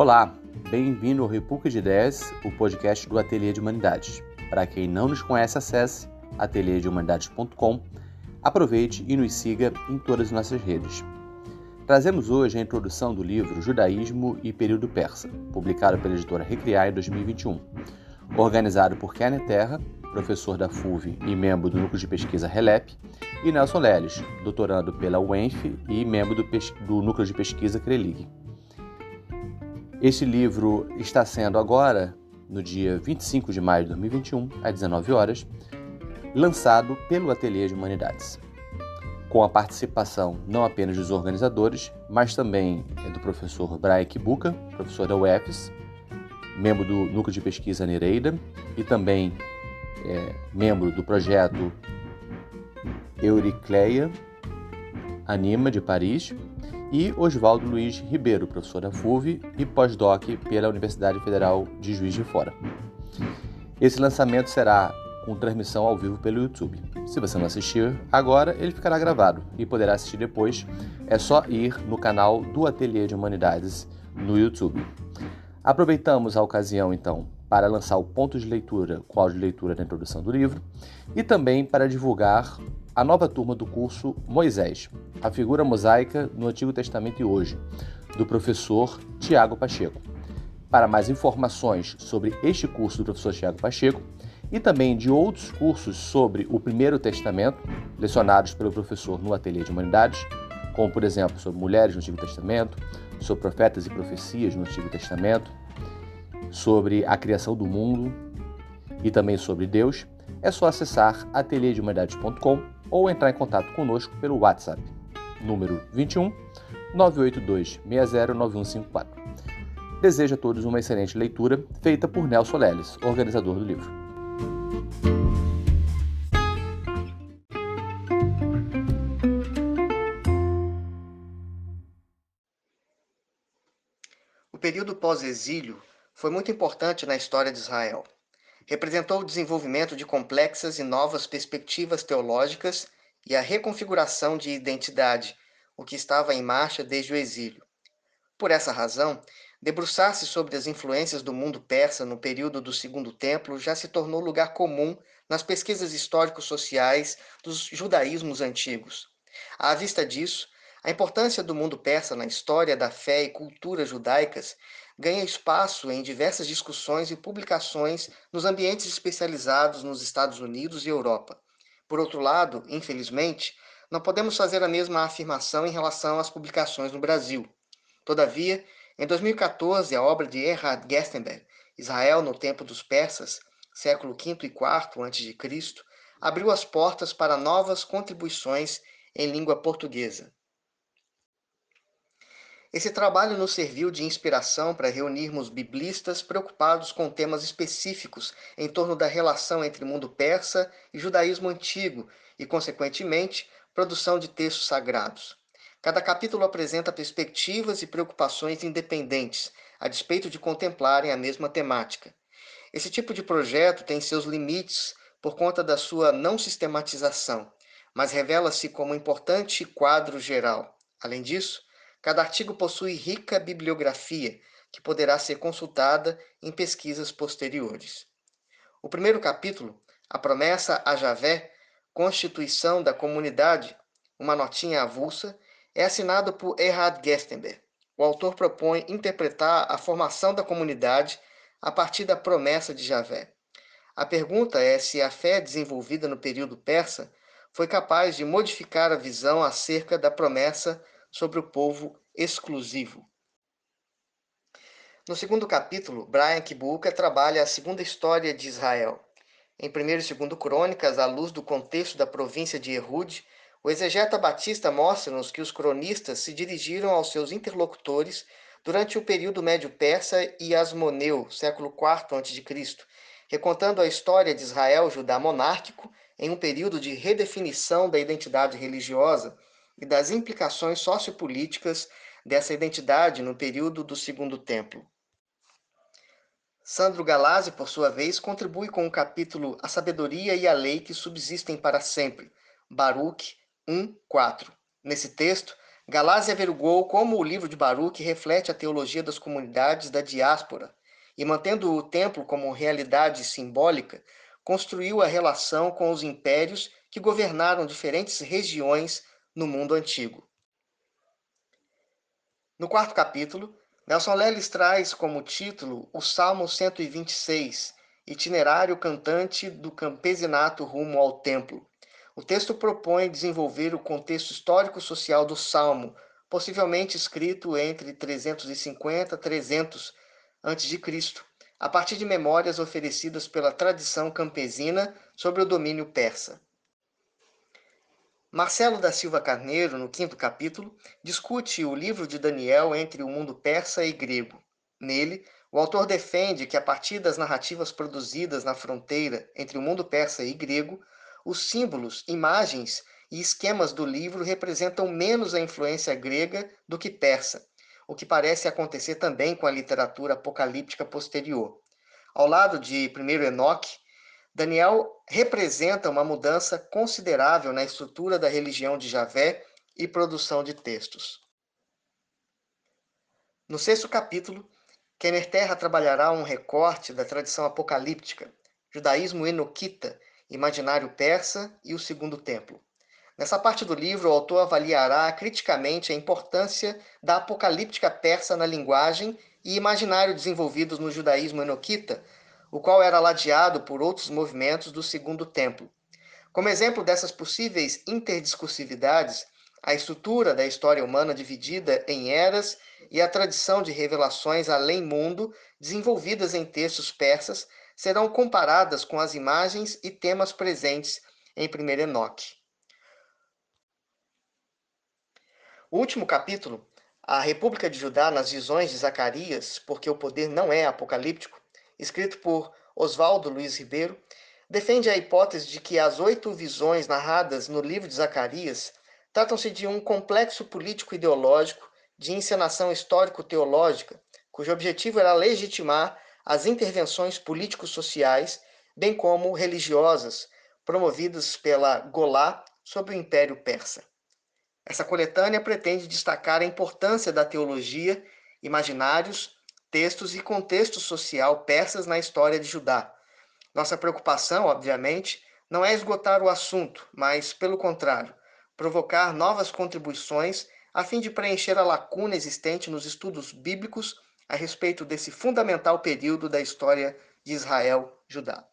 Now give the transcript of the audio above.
Olá, bem-vindo ao República de Ideias, o podcast do Ateliê de Humanidades. Para quem não nos conhece, acesse ateliêdehumanidades.com, aproveite e nos siga em todas as nossas redes. Trazemos hoje a introdução do livro Judaísmo e Período Persa, publicado pela editora Recriar em 2021, organizado por Kenneth Terra, professor da FUV e membro do Núcleo de Pesquisa RELEP, e Nelson Leles, doutorando pela UENF e membro do, do Núcleo de Pesquisa CRELIG. Este livro está sendo agora, no dia 25 de maio de 2021, às 19 horas, lançado pelo Ateliê de Humanidades, com a participação não apenas dos organizadores, mas também do professor Brian Kibuka, professor da UFES, membro do Núcleo de Pesquisa Nereida e também é, membro do projeto Euricleia Anima de Paris e Oswaldo Luiz Ribeiro, professor da FUV e pós-doc pela Universidade Federal de Juiz de Fora. Esse lançamento será com transmissão ao vivo pelo YouTube. Se você não assistir agora, ele ficará gravado e poderá assistir depois. É só ir no canal do Ateliê de Humanidades no YouTube. Aproveitamos a ocasião, então, para lançar o ponto de leitura com áudio de leitura da introdução do livro e também para divulgar a nova turma do curso Moisés, a figura mosaica no Antigo Testamento e hoje, do professor Tiago Pacheco. Para mais informações sobre este curso do professor Tiago Pacheco e também de outros cursos sobre o Primeiro Testamento, lecionados pelo professor no Ateliê de Humanidades, como por exemplo sobre mulheres no Antigo Testamento, sobre profetas e profecias no Antigo Testamento, sobre a criação do mundo e também sobre Deus, é só acessar ateliêdehumanidades.com ou entrar em contato conosco pelo WhatsApp, número 21 982 609154. Desejo a todos uma excelente leitura, feita por Nelson Leles, organizador do livro. O período pós-exílio foi muito importante na história de Israel. Representou o desenvolvimento de complexas e novas perspectivas teológicas e a reconfiguração de identidade, o que estava em marcha desde o exílio. Por essa razão, debruçar-se sobre as influências do mundo persa no período do Segundo Templo já se tornou lugar comum nas pesquisas histórico-sociais dos judaísmos antigos. À vista disso, a importância do mundo persa na história da fé e cultura judaicas ganha espaço em diversas discussões e publicações nos ambientes especializados nos Estados Unidos e Europa. Por outro lado, infelizmente, não podemos fazer a mesma afirmação em relação às publicações no Brasil. Todavia, em 2014, a obra de Erhard Gerstenberg, Israel no Tempo dos Persas, século V e IV a.C., abriu as portas para novas contribuições em língua portuguesa. Esse trabalho nos serviu de inspiração para reunirmos biblistas preocupados com temas específicos em torno da relação entre mundo persa e judaísmo antigo e, consequentemente, produção de textos sagrados. Cada capítulo apresenta perspectivas e preocupações independentes, a despeito de contemplarem a mesma temática. Esse tipo de projeto tem seus limites por conta da sua não sistematização, mas revela-se como importante quadro geral. Além disso, Cada artigo possui rica bibliografia que poderá ser consultada em pesquisas posteriores. O primeiro capítulo, A Promessa a Javé, Constituição da Comunidade, uma notinha avulsa, é assinado por Erhard Gestenberg. O autor propõe interpretar a formação da comunidade a partir da promessa de Javé. A pergunta é se a fé desenvolvida no período persa foi capaz de modificar a visão acerca da promessa sobre o povo exclusivo. No segundo capítulo, Brian Kibuka trabalha a segunda história de Israel. Em 1 e 2 Crônicas, à luz do contexto da província de Erud, o exegeta Batista mostra-nos que os cronistas se dirigiram aos seus interlocutores durante o período médio persa e asmoneu, século IV a.C., recontando a história de Israel Judá monárquico em um período de redefinição da identidade religiosa e das implicações sociopolíticas dessa identidade no período do Segundo Templo. Sandro Galazzi, por sua vez, contribui com o capítulo A Sabedoria e a Lei que Subsistem para Sempre, Baruch 1, 4. Nesse texto, Galásia averigou como o livro de Baruch reflete a teologia das comunidades da diáspora e, mantendo o templo como realidade simbólica, construiu a relação com os impérios que governaram diferentes regiões no mundo antigo. No quarto capítulo, Nelson Leles traz como título o Salmo 126, Itinerário cantante do campesinato rumo ao templo. O texto propõe desenvolver o contexto histórico-social do Salmo, possivelmente escrito entre 350 e 300 a.C., a partir de memórias oferecidas pela tradição campesina sobre o domínio persa. Marcelo da Silva Carneiro, no quinto capítulo, discute o livro de Daniel entre o mundo persa e grego. Nele, o autor defende que, a partir das narrativas produzidas na fronteira entre o mundo persa e grego, os símbolos, imagens e esquemas do livro representam menos a influência grega do que persa, o que parece acontecer também com a literatura apocalíptica posterior. Ao lado de 1 Enoque, Daniel representa uma mudança considerável na estrutura da religião de Javé e produção de textos. No sexto capítulo, Kenner Terra trabalhará um recorte da tradição apocalíptica, judaísmo enoquita, imaginário persa e o Segundo Templo. Nessa parte do livro, o autor avaliará criticamente a importância da apocalíptica persa na linguagem e imaginário desenvolvidos no judaísmo enoquita o qual era ladeado por outros movimentos do Segundo Templo. Como exemplo dessas possíveis interdiscursividades, a estrutura da história humana dividida em eras e a tradição de revelações além-mundo desenvolvidas em textos persas serão comparadas com as imagens e temas presentes em 1 Enoque. O último capítulo, a República de Judá nas visões de Zacarias, porque o poder não é apocalíptico, escrito por Oswaldo Luiz Ribeiro, defende a hipótese de que as oito visões narradas no livro de Zacarias tratam-se de um complexo político-ideológico de encenação histórico-teológica, cujo objetivo era legitimar as intervenções político-sociais, bem como religiosas, promovidas pela Golá sobre o Império Persa. Essa coletânea pretende destacar a importância da teologia, imaginários, textos e contexto social persas na história de Judá. Nossa preocupação, obviamente, não é esgotar o assunto, mas, pelo contrário, provocar novas contribuições a fim de preencher a lacuna existente nos estudos bíblicos a respeito desse fundamental período da história de Israel-Judá.